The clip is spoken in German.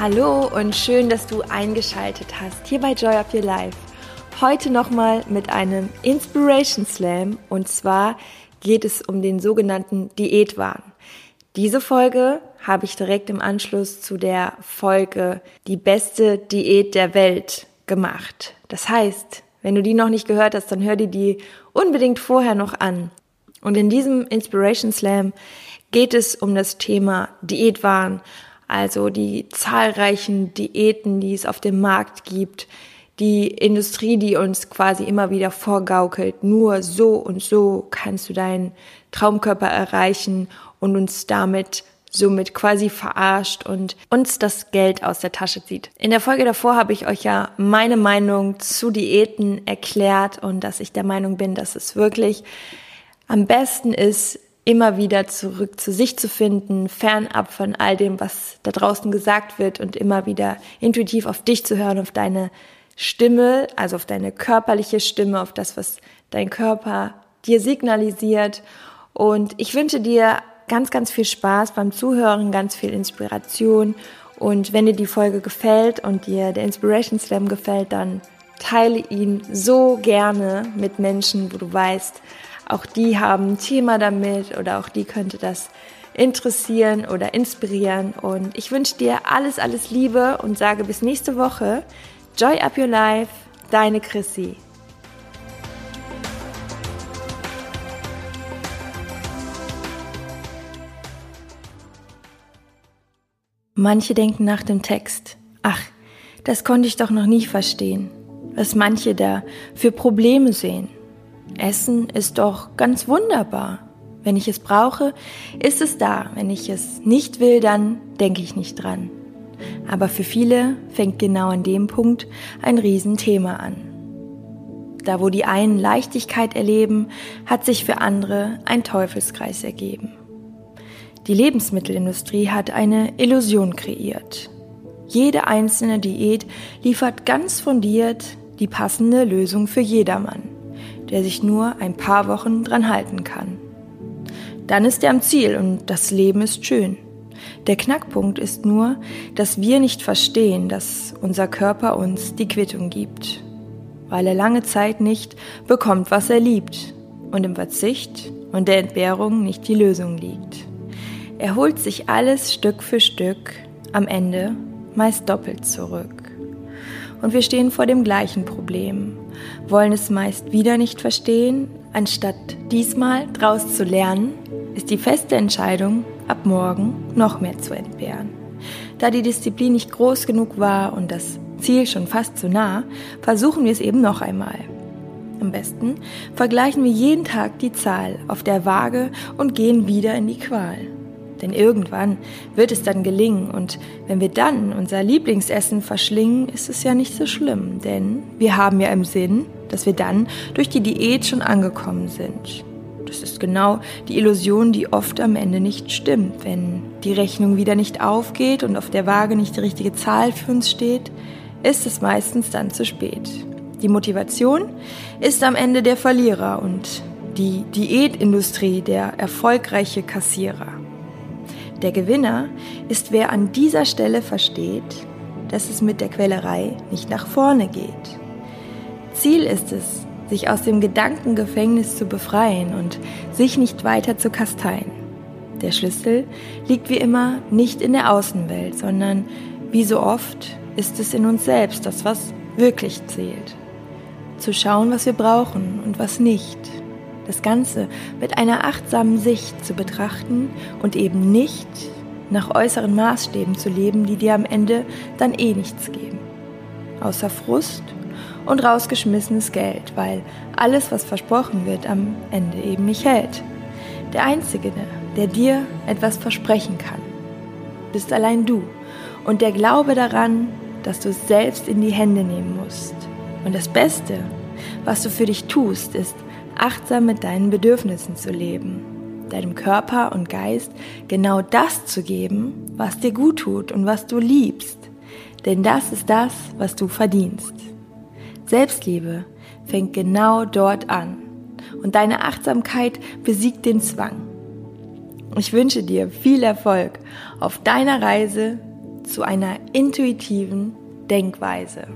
Hallo und schön, dass du eingeschaltet hast hier bei Joy of Your Life. Heute nochmal mit einem Inspiration Slam und zwar geht es um den sogenannten Diätwahn. Diese Folge habe ich direkt im Anschluss zu der Folge Die beste Diät der Welt gemacht. Das heißt, wenn du die noch nicht gehört hast, dann hör dir die unbedingt vorher noch an. Und in diesem Inspiration Slam geht es um das Thema Diätwahn also die zahlreichen Diäten, die es auf dem Markt gibt, die Industrie, die uns quasi immer wieder vorgaukelt, nur so und so kannst du deinen Traumkörper erreichen und uns damit somit quasi verarscht und uns das Geld aus der Tasche zieht. In der Folge davor habe ich euch ja meine Meinung zu Diäten erklärt und dass ich der Meinung bin, dass es wirklich am besten ist, immer wieder zurück zu sich zu finden, fernab von all dem, was da draußen gesagt wird und immer wieder intuitiv auf dich zu hören, auf deine Stimme, also auf deine körperliche Stimme, auf das, was dein Körper dir signalisiert. Und ich wünsche dir ganz, ganz viel Spaß beim Zuhören, ganz viel Inspiration. Und wenn dir die Folge gefällt und dir der Inspiration Slam gefällt, dann teile ihn so gerne mit Menschen, wo du weißt, auch die haben ein Thema damit oder auch die könnte das interessieren oder inspirieren. Und ich wünsche dir alles, alles Liebe und sage bis nächste Woche. Joy up your life, deine Chrissy. Manche denken nach dem Text, ach, das konnte ich doch noch nie verstehen, was manche da für Probleme sehen. Essen ist doch ganz wunderbar. Wenn ich es brauche, ist es da. Wenn ich es nicht will, dann denke ich nicht dran. Aber für viele fängt genau an dem Punkt ein Riesenthema an. Da wo die einen Leichtigkeit erleben, hat sich für andere ein Teufelskreis ergeben. Die Lebensmittelindustrie hat eine Illusion kreiert. Jede einzelne Diät liefert ganz fundiert die passende Lösung für jedermann der sich nur ein paar Wochen dran halten kann. Dann ist er am Ziel und das Leben ist schön. Der Knackpunkt ist nur, dass wir nicht verstehen, dass unser Körper uns die Quittung gibt, weil er lange Zeit nicht bekommt, was er liebt und im Verzicht und der Entbehrung nicht die Lösung liegt. Er holt sich alles Stück für Stück am Ende meist doppelt zurück. Und wir stehen vor dem gleichen Problem wollen es meist wieder nicht verstehen, anstatt diesmal draus zu lernen, ist die feste Entscheidung, ab morgen noch mehr zu entbehren. Da die Disziplin nicht groß genug war und das Ziel schon fast zu nah, versuchen wir es eben noch einmal. Am besten vergleichen wir jeden Tag die Zahl auf der Waage und gehen wieder in die Qual. Denn irgendwann wird es dann gelingen und wenn wir dann unser Lieblingsessen verschlingen, ist es ja nicht so schlimm, denn wir haben ja im Sinn, dass wir dann durch die Diät schon angekommen sind. Das ist genau die Illusion, die oft am Ende nicht stimmt. Wenn die Rechnung wieder nicht aufgeht und auf der Waage nicht die richtige Zahl für uns steht, ist es meistens dann zu spät. Die Motivation ist am Ende der Verlierer und die Diätindustrie der erfolgreiche Kassierer. Der Gewinner ist wer an dieser Stelle versteht, dass es mit der Quälerei nicht nach vorne geht. Ziel ist es, sich aus dem Gedankengefängnis zu befreien und sich nicht weiter zu kasteien. Der Schlüssel liegt wie immer nicht in der Außenwelt, sondern wie so oft ist es in uns selbst, das was wirklich zählt. Zu schauen, was wir brauchen und was nicht das Ganze mit einer achtsamen Sicht zu betrachten und eben nicht nach äußeren Maßstäben zu leben, die dir am Ende dann eh nichts geben. Außer Frust und rausgeschmissenes Geld, weil alles, was versprochen wird, am Ende eben nicht hält. Der Einzige, der dir etwas versprechen kann, bist allein du. Und der Glaube daran, das du selbst in die Hände nehmen musst. Und das Beste, was du für dich tust, ist, achtsam mit deinen Bedürfnissen zu leben, deinem Körper und Geist genau das zu geben, was dir gut tut und was du liebst. Denn das ist das, was du verdienst. Selbstliebe fängt genau dort an. Und deine Achtsamkeit besiegt den Zwang. Ich wünsche dir viel Erfolg auf deiner Reise zu einer intuitiven Denkweise.